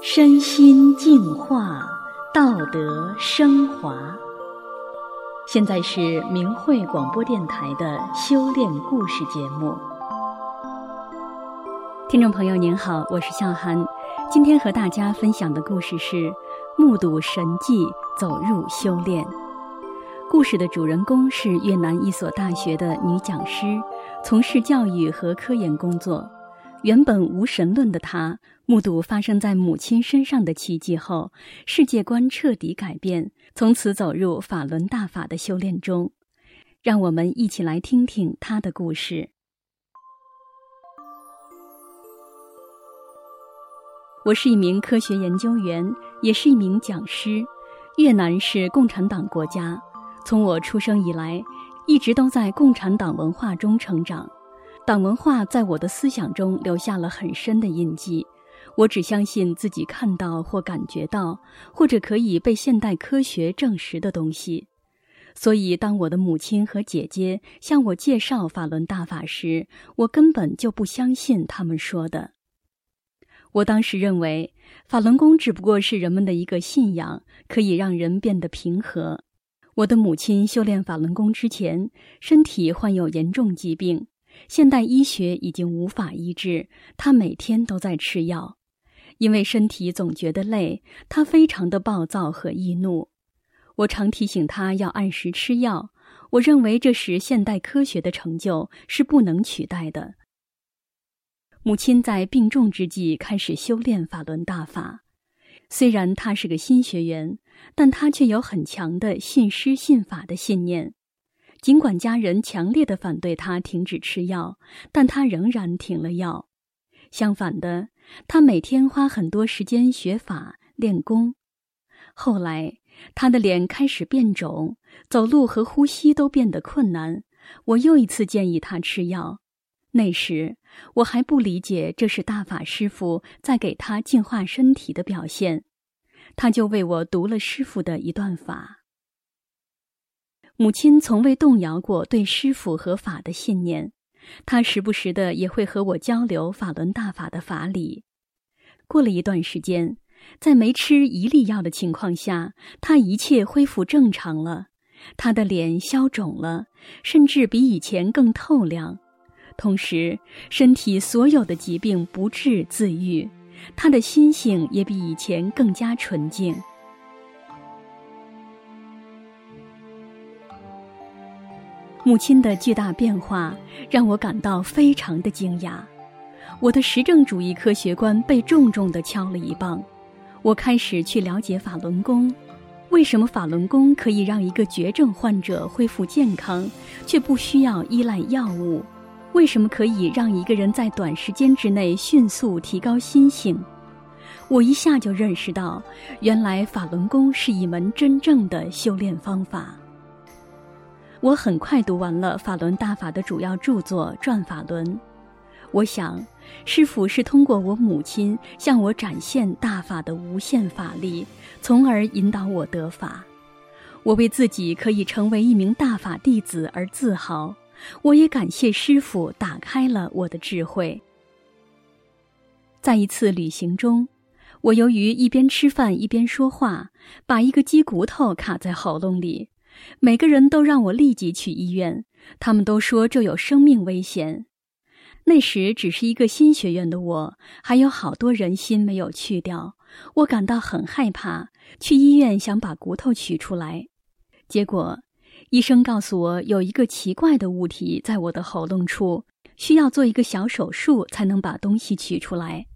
身心净化，道德升华。现在是明慧广播电台的修炼故事节目。听众朋友您好，我是笑涵，今天和大家分享的故事是目睹神迹，走入修炼。故事的主人公是越南一所大学的女讲师，从事教育和科研工作。原本无神论的她，目睹发生在母亲身上的奇迹后，世界观彻底改变，从此走入法轮大法的修炼中。让我们一起来听听她的故事。我是一名科学研究员，也是一名讲师。越南是共产党国家，从我出生以来，一直都在共产党文化中成长。党文化在我的思想中留下了很深的印记。我只相信自己看到或感觉到，或者可以被现代科学证实的东西。所以，当我的母亲和姐姐向我介绍法轮大法时，我根本就不相信他们说的。我当时认为，法轮功只不过是人们的一个信仰，可以让人变得平和。我的母亲修炼法轮功之前，身体患有严重疾病。现代医学已经无法医治，他每天都在吃药，因为身体总觉得累，他非常的暴躁和易怒。我常提醒他要按时吃药，我认为这是现代科学的成就，是不能取代的。母亲在病重之际开始修炼法轮大法，虽然他是个新学员，但他却有很强的信师信法的信念。尽管家人强烈的反对他停止吃药，但他仍然停了药。相反的，他每天花很多时间学法练功。后来，他的脸开始变肿，走路和呼吸都变得困难。我又一次建议他吃药。那时，我还不理解这是大法师父在给他净化身体的表现。他就为我读了师傅的一段法。母亲从未动摇过对师父和法的信念，她时不时的也会和我交流法轮大法的法理。过了一段时间，在没吃一粒药的情况下，她一切恢复正常了，她的脸消肿了，甚至比以前更透亮，同时身体所有的疾病不治自愈，她的心性也比以前更加纯净。母亲的巨大变化让我感到非常的惊讶，我的实证主义科学观被重重地敲了一棒。我开始去了解法轮功，为什么法轮功可以让一个绝症患者恢复健康，却不需要依赖药物？为什么可以让一个人在短时间之内迅速提高心性？我一下就认识到，原来法轮功是一门真正的修炼方法。我很快读完了法轮大法的主要著作《转法轮》，我想，师父是通过我母亲向我展现大法的无限法力，从而引导我得法。我为自己可以成为一名大法弟子而自豪，我也感谢师父打开了我的智慧。在一次旅行中，我由于一边吃饭一边说话，把一个鸡骨头卡在喉咙里。每个人都让我立即去医院，他们都说这有生命危险。那时只是一个新学院的我，还有好多人心没有去掉，我感到很害怕。去医院想把骨头取出来，结果医生告诉我有一个奇怪的物体在我的喉咙处，需要做一个小手术才能把东西取出来。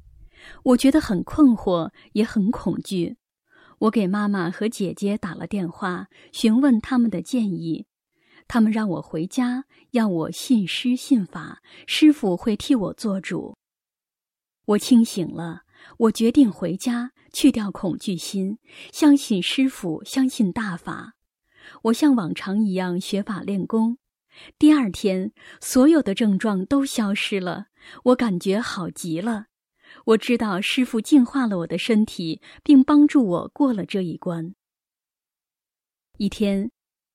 我觉得很困惑，也很恐惧。我给妈妈和姐姐打了电话，询问他们的建议。他们让我回家，要我信师信法，师傅会替我做主。我清醒了，我决定回家，去掉恐惧心，相信师傅，相信大法。我像往常一样学法练功。第二天，所有的症状都消失了，我感觉好极了。我知道师傅净化了我的身体，并帮助我过了这一关。一天，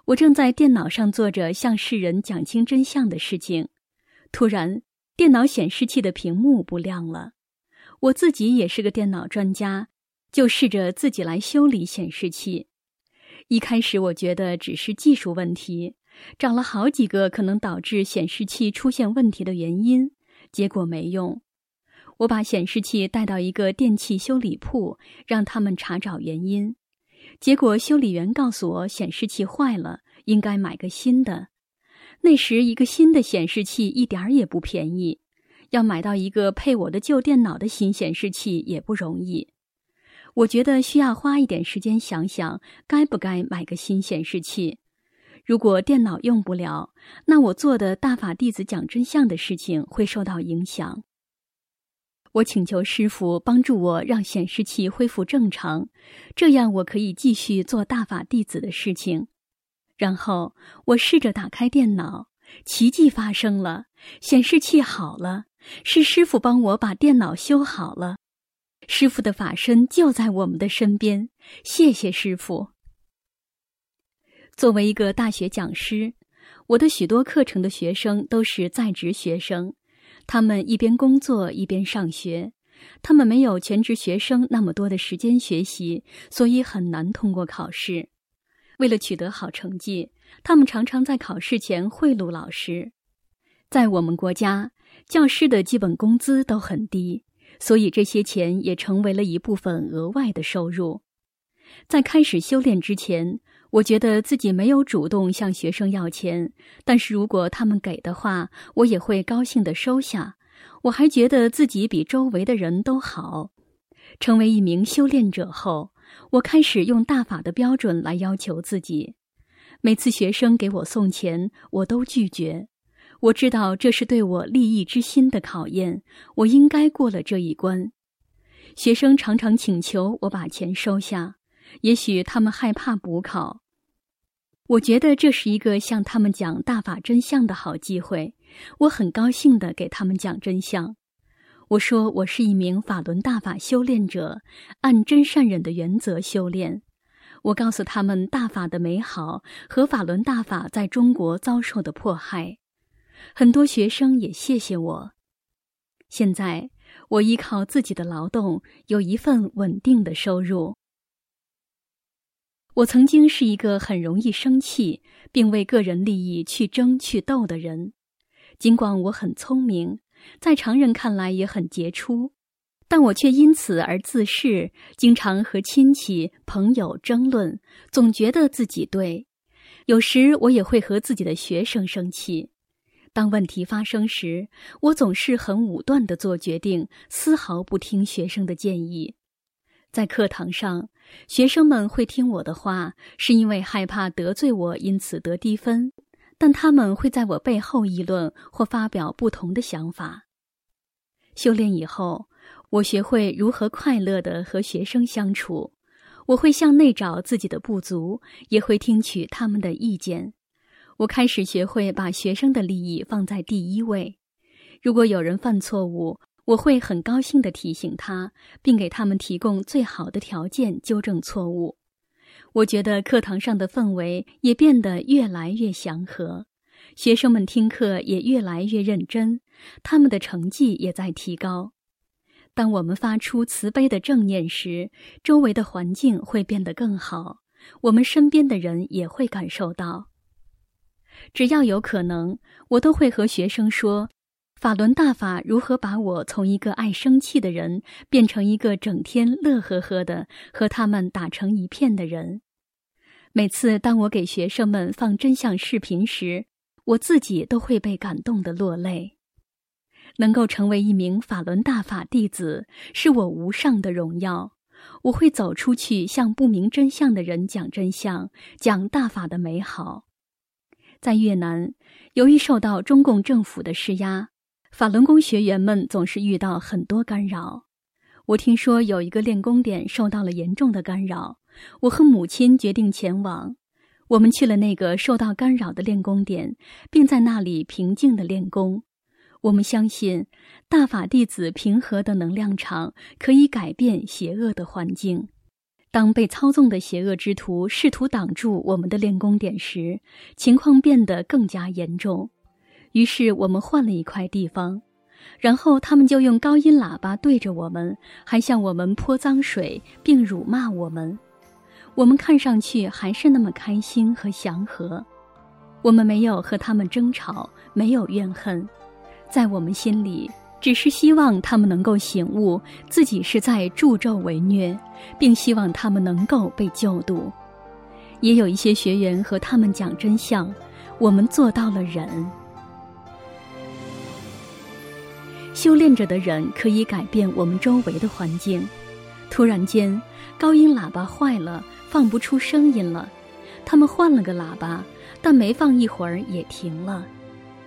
我正在电脑上做着向世人讲清真相的事情，突然，电脑显示器的屏幕不亮了。我自己也是个电脑专家，就试着自己来修理显示器。一开始我觉得只是技术问题，找了好几个可能导致显示器出现问题的原因，结果没用。我把显示器带到一个电器修理铺，让他们查找原因。结果修理员告诉我显示器坏了，应该买个新的。那时一个新的显示器一点儿也不便宜，要买到一个配我的旧电脑的新显示器也不容易。我觉得需要花一点时间想想，该不该买个新显示器。如果电脑用不了，那我做的大法弟子讲真相的事情会受到影响。我请求师傅帮助我，让显示器恢复正常，这样我可以继续做大法弟子的事情。然后我试着打开电脑，奇迹发生了，显示器好了，是师傅帮我把电脑修好了。师傅的法身就在我们的身边，谢谢师傅。作为一个大学讲师，我的许多课程的学生都是在职学生。他们一边工作一边上学，他们没有全职学生那么多的时间学习，所以很难通过考试。为了取得好成绩，他们常常在考试前贿赂老师。在我们国家，教师的基本工资都很低，所以这些钱也成为了一部分额外的收入。在开始修炼之前，我觉得自己没有主动向学生要钱，但是如果他们给的话，我也会高兴地收下。我还觉得自己比周围的人都好。成为一名修炼者后，我开始用大法的标准来要求自己。每次学生给我送钱，我都拒绝。我知道这是对我利益之心的考验，我应该过了这一关。学生常常请求我把钱收下。也许他们害怕补考，我觉得这是一个向他们讲大法真相的好机会。我很高兴地给他们讲真相。我说我是一名法轮大法修炼者，按真善忍的原则修炼。我告诉他们大法的美好和法轮大法在中国遭受的迫害。很多学生也谢谢我。现在我依靠自己的劳动，有一份稳定的收入。我曾经是一个很容易生气，并为个人利益去争去斗的人。尽管我很聪明，在常人看来也很杰出，但我却因此而自恃，经常和亲戚朋友争论，总觉得自己对。有时我也会和自己的学生生气。当问题发生时，我总是很武断地做决定，丝毫不听学生的建议。在课堂上，学生们会听我的话，是因为害怕得罪我，因此得低分。但他们会在我背后议论或发表不同的想法。修炼以后，我学会如何快乐地和学生相处。我会向内找自己的不足，也会听取他们的意见。我开始学会把学生的利益放在第一位。如果有人犯错误，我会很高兴地提醒他，并给他们提供最好的条件纠正错误。我觉得课堂上的氛围也变得越来越祥和，学生们听课也越来越认真，他们的成绩也在提高。当我们发出慈悲的正念时，周围的环境会变得更好，我们身边的人也会感受到。只要有可能，我都会和学生说。法轮大法如何把我从一个爱生气的人变成一个整天乐呵呵的和他们打成一片的人？每次当我给学生们放真相视频时，我自己都会被感动得落泪。能够成为一名法轮大法弟子，是我无上的荣耀。我会走出去，向不明真相的人讲真相，讲大法的美好。在越南，由于受到中共政府的施压。法轮功学员们总是遇到很多干扰。我听说有一个练功点受到了严重的干扰，我和母亲决定前往。我们去了那个受到干扰的练功点，并在那里平静地练功。我们相信，大法弟子平和的能量场可以改变邪恶的环境。当被操纵的邪恶之徒试图挡住我们的练功点时，情况变得更加严重。于是我们换了一块地方，然后他们就用高音喇叭对着我们，还向我们泼脏水，并辱骂我们。我们看上去还是那么开心和祥和。我们没有和他们争吵，没有怨恨，在我们心里，只是希望他们能够醒悟自己是在助纣为虐，并希望他们能够被救度。也有一些学员和他们讲真相，我们做到了忍。修炼着的人可以改变我们周围的环境。突然间，高音喇叭坏了，放不出声音了。他们换了个喇叭，但没放一会儿也停了。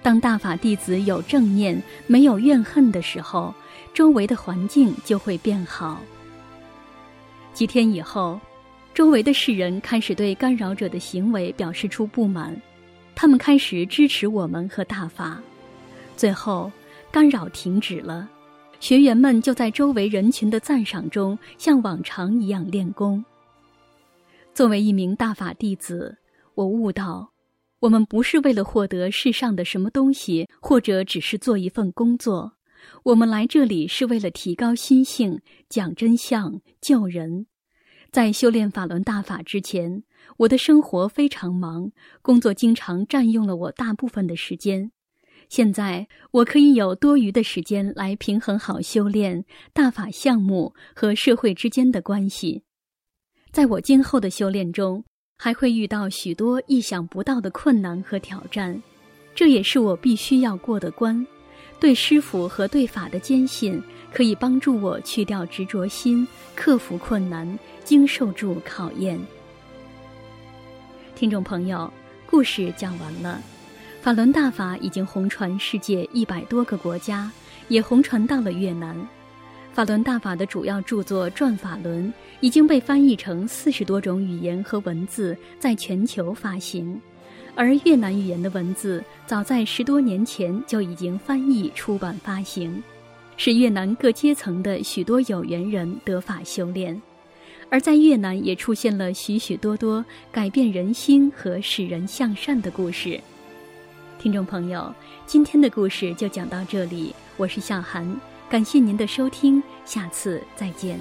当大法弟子有正念、没有怨恨的时候，周围的环境就会变好。几天以后，周围的世人开始对干扰者的行为表示出不满，他们开始支持我们和大法。最后，干扰停止了，学员们就在周围人群的赞赏中，像往常一样练功。作为一名大法弟子，我悟到，我们不是为了获得世上的什么东西，或者只是做一份工作。我们来这里是为了提高心性，讲真相，救人。在修炼法轮大法之前，我的生活非常忙，工作经常占用了我大部分的时间。现在我可以有多余的时间来平衡好修炼大法项目和社会之间的关系。在我今后的修炼中，还会遇到许多意想不到的困难和挑战，这也是我必须要过的关。对师傅和对法的坚信，可以帮助我去掉执着心，克服困难，经受住考验。听众朋友，故事讲完了。法轮大法已经红传世界一百多个国家，也红传到了越南。法轮大法的主要著作《转法轮》已经被翻译成四十多种语言和文字，在全球发行。而越南语言的文字早在十多年前就已经翻译出版发行，使越南各阶层的许多有缘人得法修炼。而在越南也出现了许许多多改变人心和使人向善的故事。听众朋友，今天的故事就讲到这里，我是小涵，感谢您的收听，下次再见。